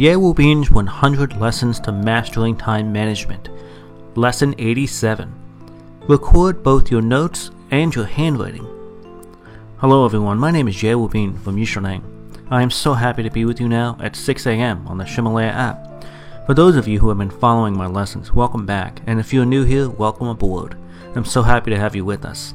Ye Wubin's 100 Lessons to Mastering Time Management. Lesson 87. Record both your notes and your handwriting. Hello everyone, my name is Ye Wu Bin from Yishaneng. I am so happy to be with you now at 6 a.m. on the Ximalaya app. For those of you who have been following my lessons, welcome back, and if you're new here, welcome aboard. I'm so happy to have you with us.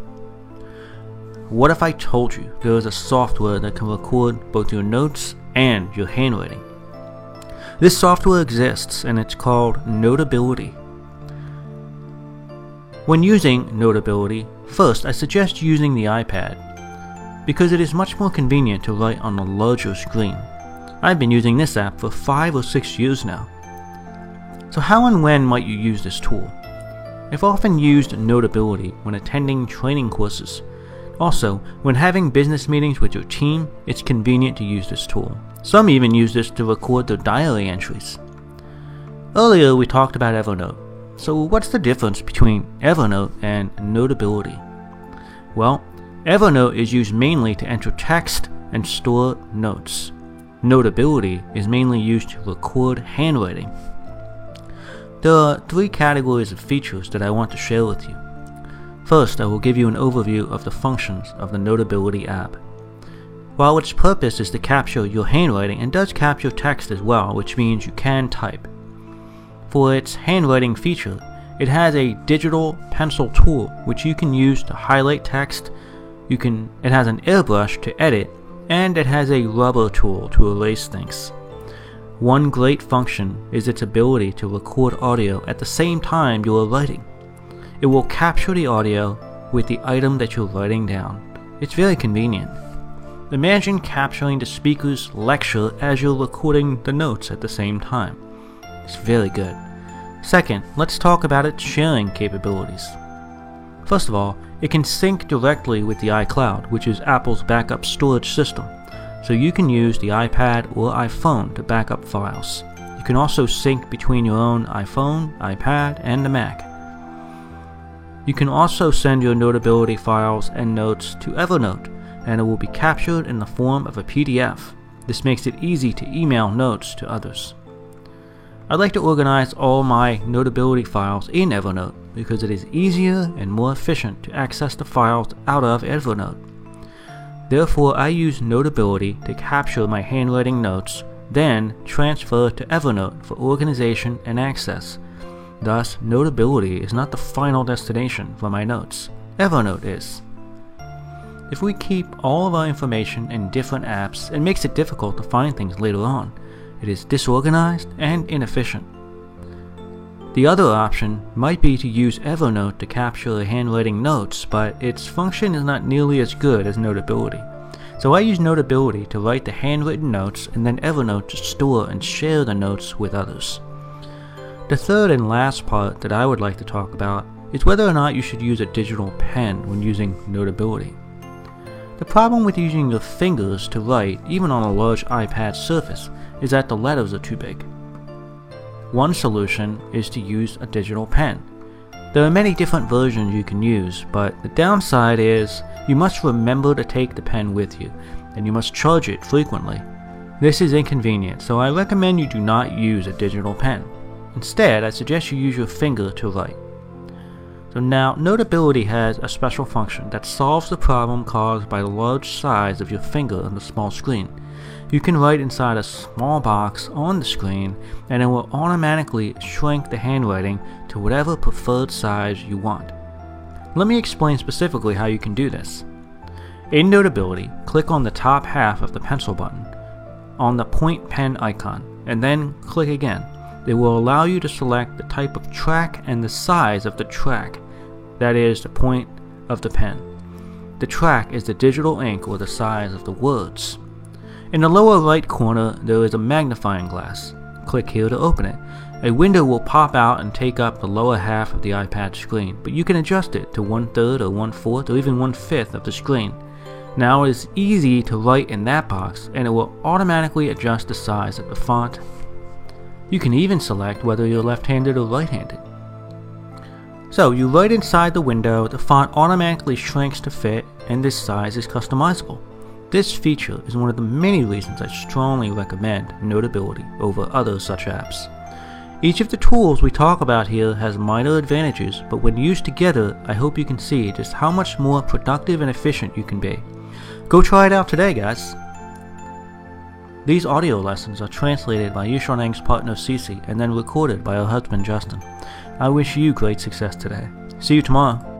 What if I told you there is a software that can record both your notes and your handwriting? This software exists and it's called Notability. When using Notability, first I suggest using the iPad because it is much more convenient to write on a larger screen. I've been using this app for 5 or 6 years now. So how and when might you use this tool? I've often used Notability when attending training courses also, when having business meetings with your team, it's convenient to use this tool. Some even use this to record their diary entries. Earlier, we talked about Evernote. So, what's the difference between Evernote and Notability? Well, Evernote is used mainly to enter text and store notes. Notability is mainly used to record handwriting. There are three categories of features that I want to share with you. First, I will give you an overview of the functions of the Notability app. While its purpose is to capture your handwriting and does capture text as well, which means you can type. For its handwriting feature, it has a digital pencil tool which you can use to highlight text. You can it has an airbrush to edit and it has a rubber tool to erase things. One great function is its ability to record audio at the same time you are writing. It will capture the audio with the item that you're writing down. It's very convenient. Imagine capturing the speaker's lecture as you're recording the notes at the same time. It's very good. Second, let's talk about its sharing capabilities. First of all, it can sync directly with the iCloud, which is Apple's backup storage system, so you can use the iPad or iPhone to back up files. You can also sync between your own iPhone, iPad, and the Mac. You can also send your Notability files and notes to Evernote, and it will be captured in the form of a PDF. This makes it easy to email notes to others. I'd like to organize all my Notability files in Evernote because it is easier and more efficient to access the files out of Evernote. Therefore, I use Notability to capture my handwriting notes, then transfer to Evernote for organization and access. Thus, Notability is not the final destination for my notes. Evernote is. If we keep all of our information in different apps, it makes it difficult to find things later on. It is disorganized and inefficient. The other option might be to use Evernote to capture the handwriting notes, but its function is not nearly as good as Notability. So I use Notability to write the handwritten notes and then Evernote to store and share the notes with others. The third and last part that I would like to talk about is whether or not you should use a digital pen when using Notability. The problem with using your fingers to write, even on a large iPad surface, is that the letters are too big. One solution is to use a digital pen. There are many different versions you can use, but the downside is you must remember to take the pen with you, and you must charge it frequently. This is inconvenient, so I recommend you do not use a digital pen. Instead, I suggest you use your finger to write. So now, Notability has a special function that solves the problem caused by the large size of your finger on the small screen. You can write inside a small box on the screen and it will automatically shrink the handwriting to whatever preferred size you want. Let me explain specifically how you can do this. In Notability, click on the top half of the pencil button on the point pen icon and then click again. It will allow you to select the type of track and the size of the track, that is, the point of the pen. The track is the digital ink or the size of the words. In the lower right corner, there is a magnifying glass. click here to open it. A window will pop out and take up the lower half of the iPad screen, but you can adjust it to one third or one fourth or even one fifth of the screen. Now it is easy to write in that box and it will automatically adjust the size of the font. You can even select whether you're left-handed or right-handed. So you write inside the window, the font automatically shrinks to fit and this size is customizable. This feature is one of the many reasons I strongly recommend Notability over other such apps. Each of the tools we talk about here has minor advantages, but when used together, I hope you can see just how much more productive and efficient you can be. Go try it out today, guys! These audio lessons are translated by Yushanang's partner Cece and then recorded by her husband Justin. I wish you great success today. See you tomorrow.